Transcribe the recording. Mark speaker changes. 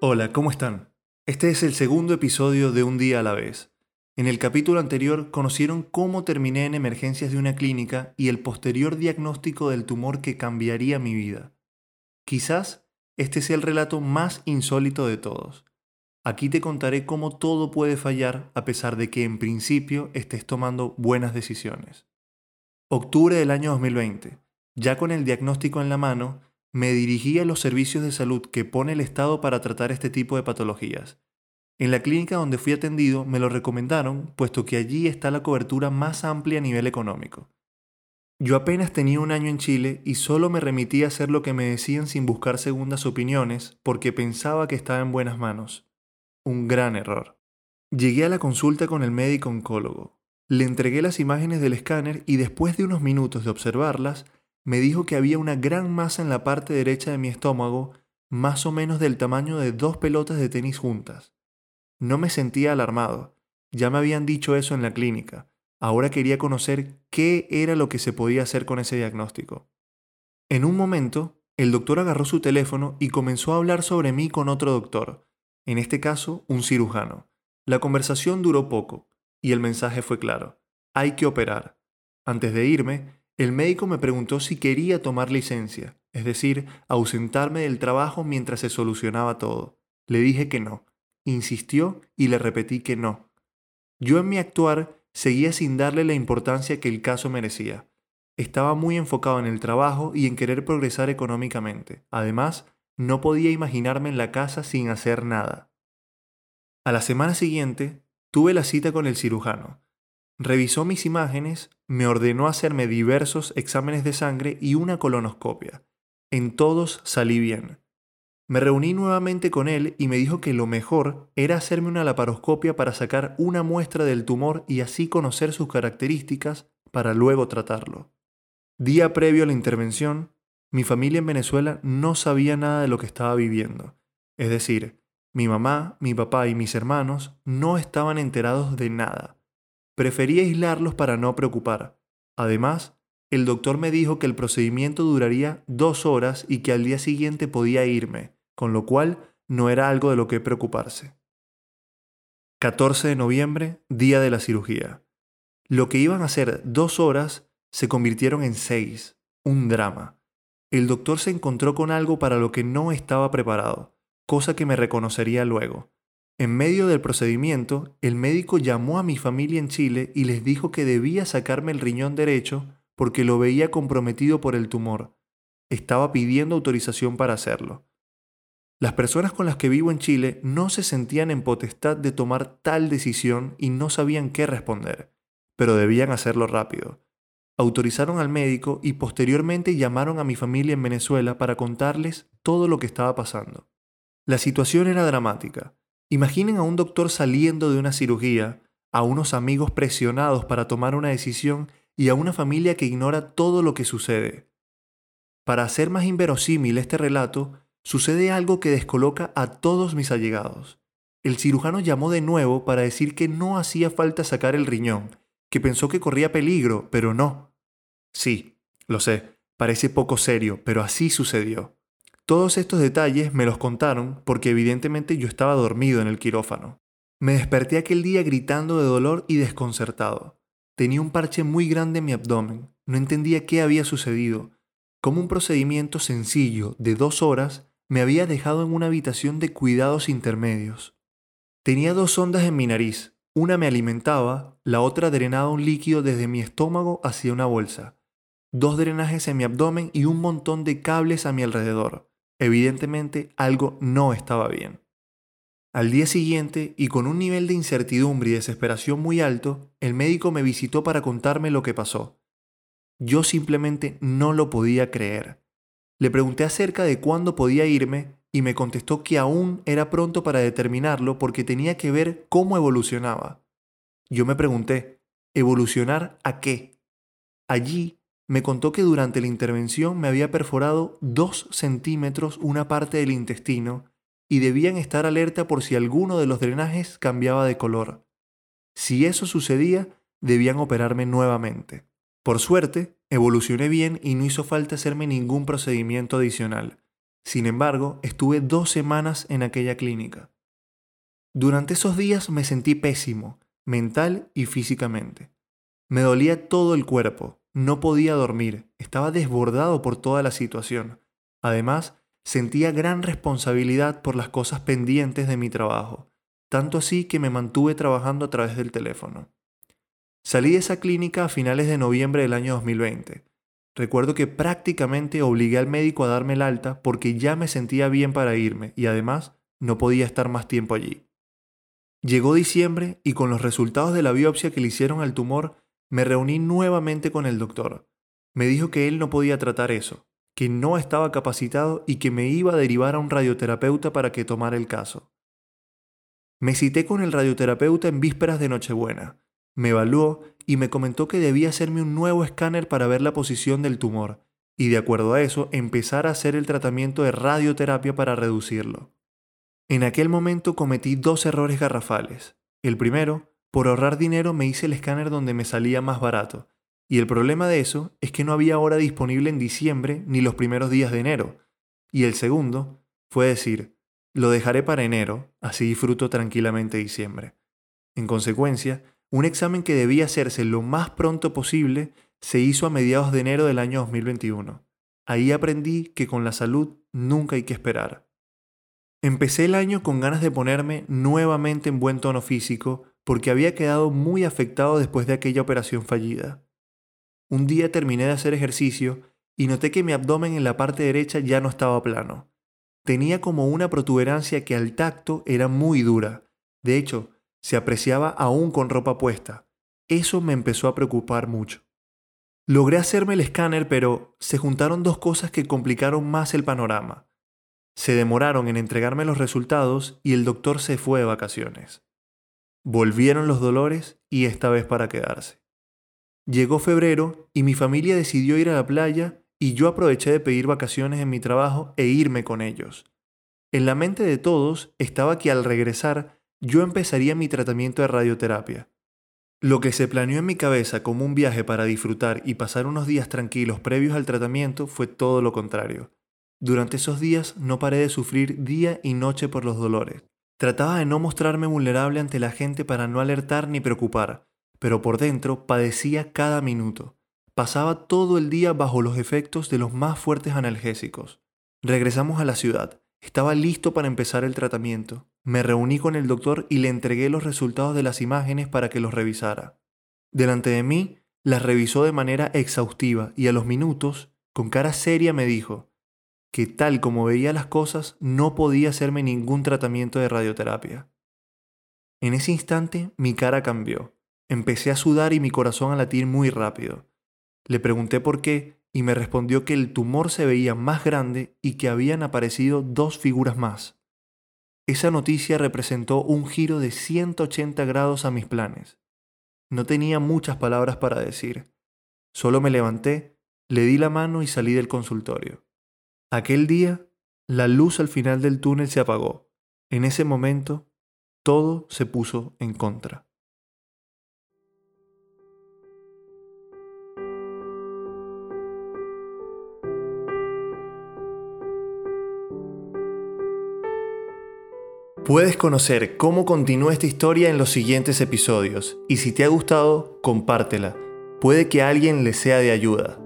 Speaker 1: Hola, ¿cómo están? Este es el segundo episodio de Un día a la vez. En el capítulo anterior conocieron cómo terminé en emergencias de una clínica y el posterior diagnóstico del tumor que cambiaría mi vida. Quizás este sea el relato más insólito de todos. Aquí te contaré cómo todo puede fallar a pesar de que en principio estés tomando buenas decisiones. Octubre del año 2020. Ya con el diagnóstico en la mano, me dirigí a los servicios de salud que pone el Estado para tratar este tipo de patologías. En la clínica donde fui atendido me lo recomendaron, puesto que allí está la cobertura más amplia a nivel económico. Yo apenas tenía un año en Chile y solo me remití a hacer lo que me decían sin buscar segundas opiniones porque pensaba que estaba en buenas manos. Un gran error. Llegué a la consulta con el médico oncólogo. Le entregué las imágenes del escáner y después de unos minutos de observarlas, me dijo que había una gran masa en la parte derecha de mi estómago, más o menos del tamaño de dos pelotas de tenis juntas. No me sentía alarmado, ya me habían dicho eso en la clínica, ahora quería conocer qué era lo que se podía hacer con ese diagnóstico. En un momento, el doctor agarró su teléfono y comenzó a hablar sobre mí con otro doctor, en este caso un cirujano. La conversación duró poco, y el mensaje fue claro. Hay que operar. Antes de irme, el médico me preguntó si quería tomar licencia, es decir, ausentarme del trabajo mientras se solucionaba todo. Le dije que no. Insistió y le repetí que no. Yo en mi actuar seguía sin darle la importancia que el caso merecía. Estaba muy enfocado en el trabajo y en querer progresar económicamente. Además, no podía imaginarme en la casa sin hacer nada. A la semana siguiente, tuve la cita con el cirujano. Revisó mis imágenes, me ordenó hacerme diversos exámenes de sangre y una colonoscopia. En todos salí bien. Me reuní nuevamente con él y me dijo que lo mejor era hacerme una laparoscopia para sacar una muestra del tumor y así conocer sus características para luego tratarlo. Día previo a la intervención, mi familia en Venezuela no sabía nada de lo que estaba viviendo. Es decir, mi mamá, mi papá y mis hermanos no estaban enterados de nada. Preferí aislarlos para no preocupar. Además, el doctor me dijo que el procedimiento duraría dos horas y que al día siguiente podía irme, con lo cual no era algo de lo que preocuparse. 14 de noviembre, día de la cirugía. Lo que iban a ser dos horas se convirtieron en seis. Un drama. El doctor se encontró con algo para lo que no estaba preparado, cosa que me reconocería luego. En medio del procedimiento, el médico llamó a mi familia en Chile y les dijo que debía sacarme el riñón derecho porque lo veía comprometido por el tumor. Estaba pidiendo autorización para hacerlo. Las personas con las que vivo en Chile no se sentían en potestad de tomar tal decisión y no sabían qué responder, pero debían hacerlo rápido. Autorizaron al médico y posteriormente llamaron a mi familia en Venezuela para contarles todo lo que estaba pasando. La situación era dramática. Imaginen a un doctor saliendo de una cirugía, a unos amigos presionados para tomar una decisión y a una familia que ignora todo lo que sucede. Para hacer más inverosímil este relato, sucede algo que descoloca a todos mis allegados. El cirujano llamó de nuevo para decir que no hacía falta sacar el riñón, que pensó que corría peligro, pero no. Sí, lo sé, parece poco serio, pero así sucedió. Todos estos detalles me los contaron porque evidentemente yo estaba dormido en el quirófano. Me desperté aquel día gritando de dolor y desconcertado. Tenía un parche muy grande en mi abdomen. No entendía qué había sucedido. Como un procedimiento sencillo de dos horas me había dejado en una habitación de cuidados intermedios. Tenía dos sondas en mi nariz. Una me alimentaba, la otra drenaba un líquido desde mi estómago hacia una bolsa. Dos drenajes en mi abdomen y un montón de cables a mi alrededor. Evidentemente algo no estaba bien. Al día siguiente, y con un nivel de incertidumbre y desesperación muy alto, el médico me visitó para contarme lo que pasó. Yo simplemente no lo podía creer. Le pregunté acerca de cuándo podía irme y me contestó que aún era pronto para determinarlo porque tenía que ver cómo evolucionaba. Yo me pregunté, ¿evolucionar a qué? Allí me contó que durante la intervención me había perforado dos centímetros una parte del intestino y debían estar alerta por si alguno de los drenajes cambiaba de color. Si eso sucedía, debían operarme nuevamente. Por suerte, evolucioné bien y no hizo falta hacerme ningún procedimiento adicional. Sin embargo, estuve dos semanas en aquella clínica. Durante esos días me sentí pésimo, mental y físicamente. Me dolía todo el cuerpo, no podía dormir, estaba desbordado por toda la situación. Además, sentía gran responsabilidad por las cosas pendientes de mi trabajo, tanto así que me mantuve trabajando a través del teléfono. Salí de esa clínica a finales de noviembre del año 2020. Recuerdo que prácticamente obligué al médico a darme el alta porque ya me sentía bien para irme y además no podía estar más tiempo allí. Llegó diciembre y con los resultados de la biopsia que le hicieron al tumor, me reuní nuevamente con el doctor. Me dijo que él no podía tratar eso, que no estaba capacitado y que me iba a derivar a un radioterapeuta para que tomara el caso. Me cité con el radioterapeuta en vísperas de Nochebuena. Me evaluó y me comentó que debía hacerme un nuevo escáner para ver la posición del tumor, y de acuerdo a eso empezar a hacer el tratamiento de radioterapia para reducirlo. En aquel momento cometí dos errores garrafales. El primero, por ahorrar dinero me hice el escáner donde me salía más barato, y el problema de eso es que no había hora disponible en diciembre ni los primeros días de enero. Y el segundo fue decir, lo dejaré para enero, así disfruto tranquilamente diciembre. En consecuencia, un examen que debía hacerse lo más pronto posible se hizo a mediados de enero del año 2021. Ahí aprendí que con la salud nunca hay que esperar. Empecé el año con ganas de ponerme nuevamente en buen tono físico porque había quedado muy afectado después de aquella operación fallida. Un día terminé de hacer ejercicio y noté que mi abdomen en la parte derecha ya no estaba plano. Tenía como una protuberancia que al tacto era muy dura. De hecho, se apreciaba aún con ropa puesta. Eso me empezó a preocupar mucho. Logré hacerme el escáner, pero se juntaron dos cosas que complicaron más el panorama. Se demoraron en entregarme los resultados y el doctor se fue de vacaciones. Volvieron los dolores y esta vez para quedarse. Llegó febrero y mi familia decidió ir a la playa y yo aproveché de pedir vacaciones en mi trabajo e irme con ellos. En la mente de todos estaba que al regresar yo empezaría mi tratamiento de radioterapia. Lo que se planeó en mi cabeza como un viaje para disfrutar y pasar unos días tranquilos previos al tratamiento fue todo lo contrario. Durante esos días no paré de sufrir día y noche por los dolores. Trataba de no mostrarme vulnerable ante la gente para no alertar ni preocupar, pero por dentro padecía cada minuto. Pasaba todo el día bajo los efectos de los más fuertes analgésicos. Regresamos a la ciudad. Estaba listo para empezar el tratamiento. Me reuní con el doctor y le entregué los resultados de las imágenes para que los revisara. Delante de mí, las revisó de manera exhaustiva y a los minutos, con cara seria, me dijo, que tal como veía las cosas no podía hacerme ningún tratamiento de radioterapia. En ese instante mi cara cambió. Empecé a sudar y mi corazón a latir muy rápido. Le pregunté por qué y me respondió que el tumor se veía más grande y que habían aparecido dos figuras más. Esa noticia representó un giro de 180 grados a mis planes. No tenía muchas palabras para decir. Solo me levanté, le di la mano y salí del consultorio. Aquel día, la luz al final del túnel se apagó. En ese momento, todo se puso en contra. Puedes conocer cómo continúa esta historia en los siguientes episodios y si te ha gustado, compártela. Puede que a alguien le sea de ayuda.